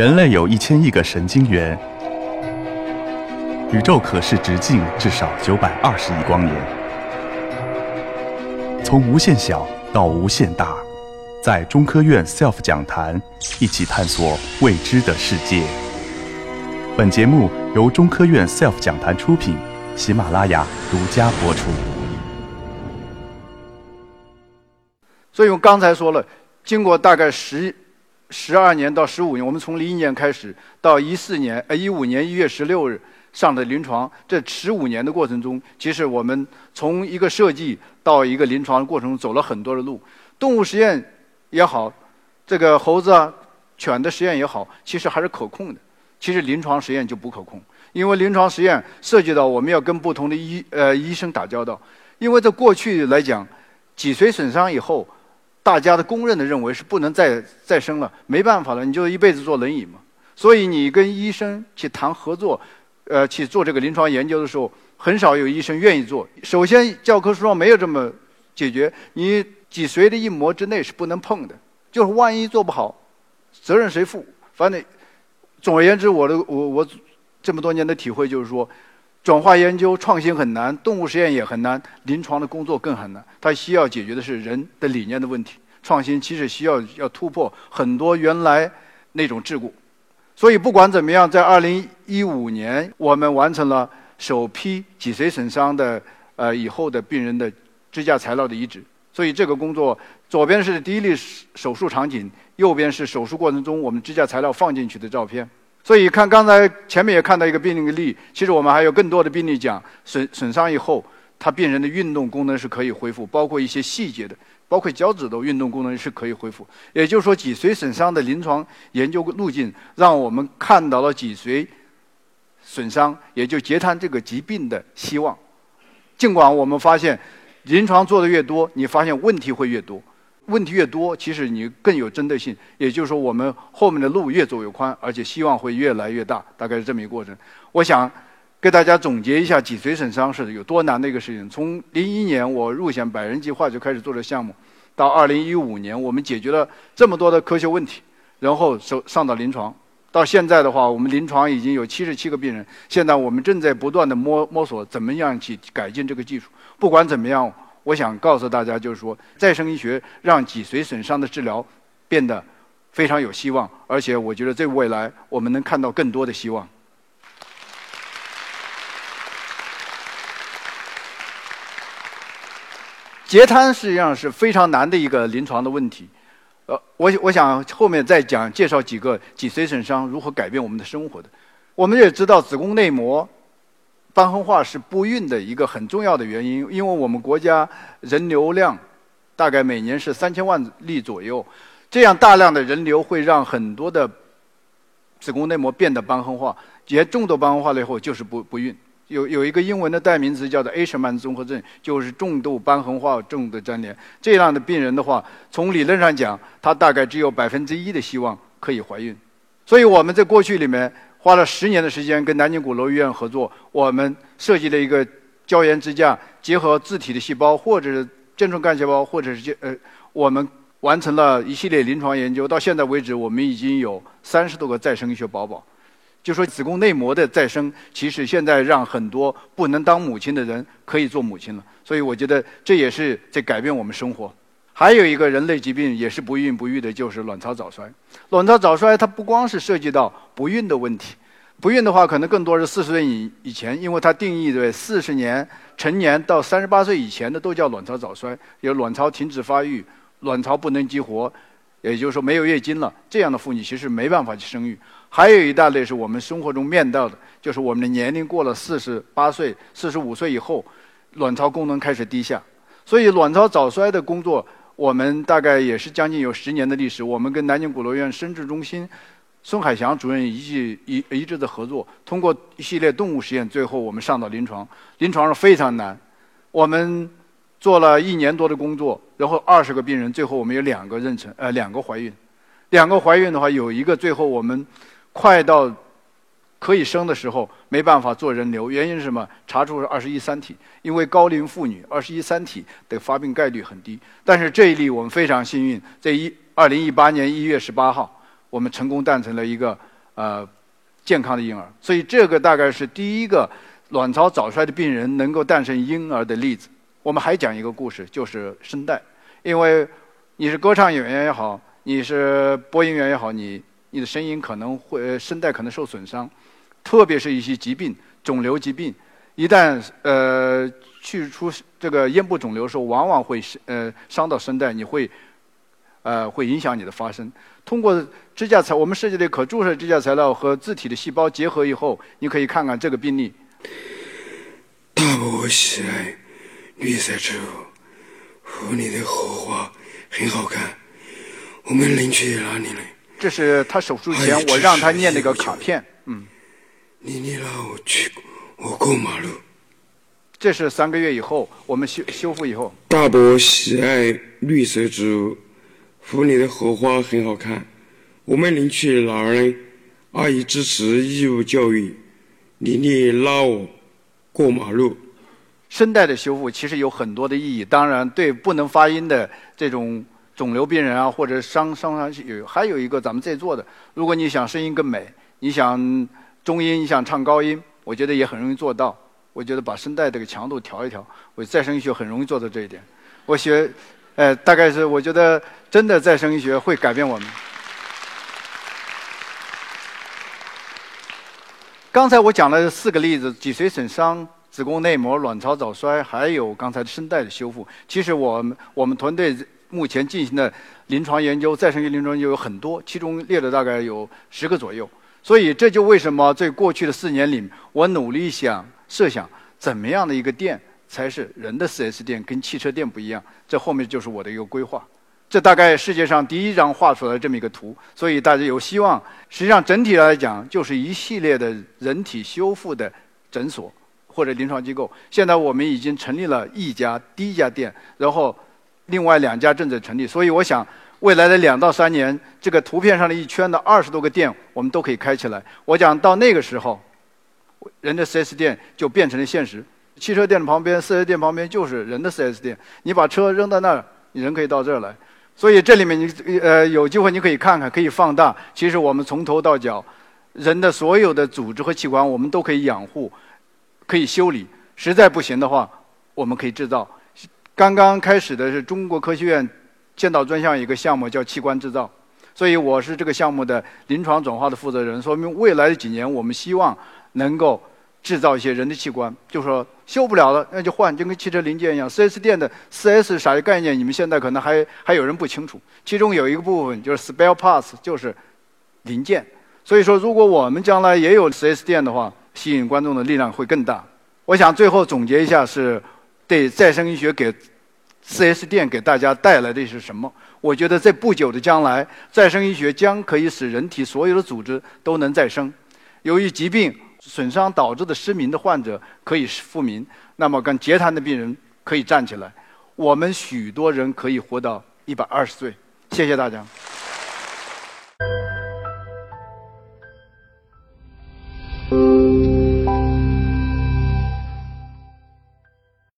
人类有一千亿个神经元，宇宙可视直径至少九百二十亿光年。从无限小到无限大，在中科院 SELF 讲坛一起探索未知的世界。本节目由中科院 SELF 讲坛出品，喜马拉雅独家播出。所以我刚才说了，经过大概十十二年到十五年，我们从零一年开始到一四年呃一五年一月十六日上的临床，这十五年的过程中，其实我们从一个设计到一个临床的过程走了很多的路。动物实验也好，这个猴子啊、犬的实验也好，其实还是可控的。其实临床实验就不可控，因为临床实验涉及到我们要跟不同的医呃医生打交道。因为在过去来讲，脊髓损伤以后。大家的公认的认为是不能再再生了，没办法了，你就一辈子坐轮椅嘛。所以你跟医生去谈合作，呃，去做这个临床研究的时候，很少有医生愿意做。首先，教科书上没有这么解决，你脊髓的一膜之内是不能碰的，就是万一做不好，责任谁负？反正，总而言之，我的我我这么多年的体会就是说。转化研究创新很难，动物实验也很难，临床的工作更很难。它需要解决的是人的理念的问题。创新其实需要要突破很多原来那种桎梏。所以不管怎么样，在二零一五年，我们完成了首批脊髓损伤的呃以后的病人的支架材料的移植。所以这个工作，左边是第一例手术场景，右边是手术过程中我们支架材料放进去的照片。所以看刚才前面也看到一个病例，其实我们还有更多的病例讲损损伤以后，他病人的运动功能是可以恢复，包括一些细节的，包括脚趾头运动功能是可以恢复。也就是说，脊髓损伤的临床研究路径，让我们看到了脊髓损伤，也就截瘫这个疾病的希望。尽管我们发现，临床做的越多，你发现问题会越多。问题越多，其实你更有针对性。也就是说，我们后面的路越走越宽，而且希望会越来越大，大概是这么一个过程。我想给大家总结一下脊髓损伤是有多难的一个事情。从零一年我入选百人计划就开始做这项目，到二零一五年我们解决了这么多的科学问题，然后上上到临床，到现在的话，我们临床已经有七十七个病人。现在我们正在不断的摸摸索怎么样去改进这个技术。不管怎么样。我想告诉大家，就是说，再生医学让脊髓损伤的治疗变得非常有希望，而且我觉得在未来我们能看到更多的希望。截瘫实际上是非常难的一个临床的问题，呃，我我想后面再讲介绍几个脊髓损伤如何改变我们的生活的。我们也知道子宫内膜。瘢痕化是不孕的一个很重要的原因，因为我们国家人流量大概每年是三千万例左右，这样大量的人流会让很多的子宫内膜变得瘢痕化，严重度瘢痕化了以后就是不不孕。有有一个英文的代名词叫做 Asherman 综合症，就是重度瘢痕化、重度粘连。这样的病人的话，从理论上讲，他大概只有百分之一的希望可以怀孕。所以我们在过去里面。花了十年的时间跟南京鼓楼医院合作，我们设计了一个胶原支架，结合自体的细胞或者是间状干细胞，或者是呃，我们完成了一系列临床研究。到现在为止，我们已经有三十多个再生医学宝宝。就说子宫内膜的再生，其实现在让很多不能当母亲的人可以做母亲了。所以我觉得这也是在改变我们生活。还有一个人类疾病也是不孕不育的，就是卵巢早衰。卵巢早衰它不光是涉及到不孕的问题，不孕的话可能更多是四十岁以以前，因为它定义为四十年成年到三十八岁以前的都叫卵巢早衰，有卵巢停止发育、卵巢不能激活，也就是说没有月经了，这样的妇女其实没办法去生育。还有一大类是我们生活中面到的，就是我们的年龄过了四十八岁、四十五岁以后，卵巢功能开始低下，所以卵巢早衰的工作。我们大概也是将近有十年的历史。我们跟南京鼓楼医院生殖中心孙海祥主任一一一致的合作，通过一系列动物实验，最后我们上到临床。临床上非常难，我们做了一年多的工作，然后二十个病人，最后我们有两个妊娠，呃，两个怀孕。两个怀孕的话，有一个最后我们快到。可以生的时候没办法做人流，原因是什么？查出是二十一三体，因为高龄妇女二十一三体的发病概率很低。但是这一例我们非常幸运，在一二零一八年一月十八号，我们成功诞成了一个呃健康的婴儿。所以这个大概是第一个卵巢早衰的病人能够诞生婴儿的例子。我们还讲一个故事，就是声带，因为你是歌唱演员也好，你是播音员也好，你你的声音可能会声带可能受损伤，特别是一些疾病，肿瘤疾病，一旦呃去除这个咽部肿瘤的时候，往往会呃伤到声带，你会呃会影响你的发声。通过支架材，我们设计的可注射支架材料和自体的细胞结合以后，你可以看看这个病例。大伯喜爱。绿色植物，湖里的荷花很好看。我们邻居哪里呢？这是他手术前我让他念那个卡片。嗯。你你拉我去，我过马路。这是三个月以后，我们修修复以后。大伯喜爱绿色植物，湖里的荷花很好看。我们邻居哪儿呢？阿姨支持义务教育，妮妮拉我过马路。声带的修复其实有很多的意义，当然对不能发音的这种肿瘤病人啊，或者伤伤伤有还有一个咱们在座的，如果你想声音更美，你想中音，你想唱高音，我觉得也很容易做到。我觉得把声带这个强度调一调，我再生医学很容易做到这一点。我学，呃，大概是我觉得真的再生医学会改变我们。刚才我讲了四个例子，脊髓损伤。子宫内膜、卵巢早衰，还有刚才声带的修复。其实我们我们团队目前进行的临床研究，再生医临床研究有很多，其中列了大概有十个左右。所以这就为什么在过去的四年里，我努力想设想怎么样的一个店才是人的 4S 店，跟汽车店不一样。这后面就是我的一个规划。这大概世界上第一张画出来这么一个图，所以大家有希望。实际上整体来讲，就是一系列的人体修复的诊所。或者临床机构，现在我们已经成立了一家第一家店，然后另外两家正在成立。所以我想，未来的两到三年，这个图片上的一圈的二十多个店，我们都可以开起来。我讲到那个时候，人的 4S 店就变成了现实。汽车店的旁边，4S 店旁边就是人的 4S 店。你把车扔在那儿，你人可以到这儿来。所以这里面你呃有机会你可以看看，可以放大。其实我们从头到脚，人的所有的组织和器官，我们都可以养护。可以修理，实在不行的话，我们可以制造。刚刚开始的是中国科学院建造专项一个项目，叫器官制造。所以我是这个项目的临床转化的负责人。说明未来的几年，我们希望能够制造一些人的器官。就说修不了了，那就换，就跟汽车零件一样。4S 店的 4S 啥概念？你们现在可能还还有人不清楚。其中有一个部分就是 spare parts，就是零件。所以说，如果我们将来也有 4S 店的话，吸引观众的力量会更大。我想最后总结一下，是对再生医学给 4S 店给大家带来的是什么？我觉得在不久的将来，再生医学将可以使人体所有的组织都能再生。由于疾病损伤导致的失明的患者可以复明，那么跟截瘫的病人可以站起来。我们许多人可以活到一百二十岁。谢谢大家。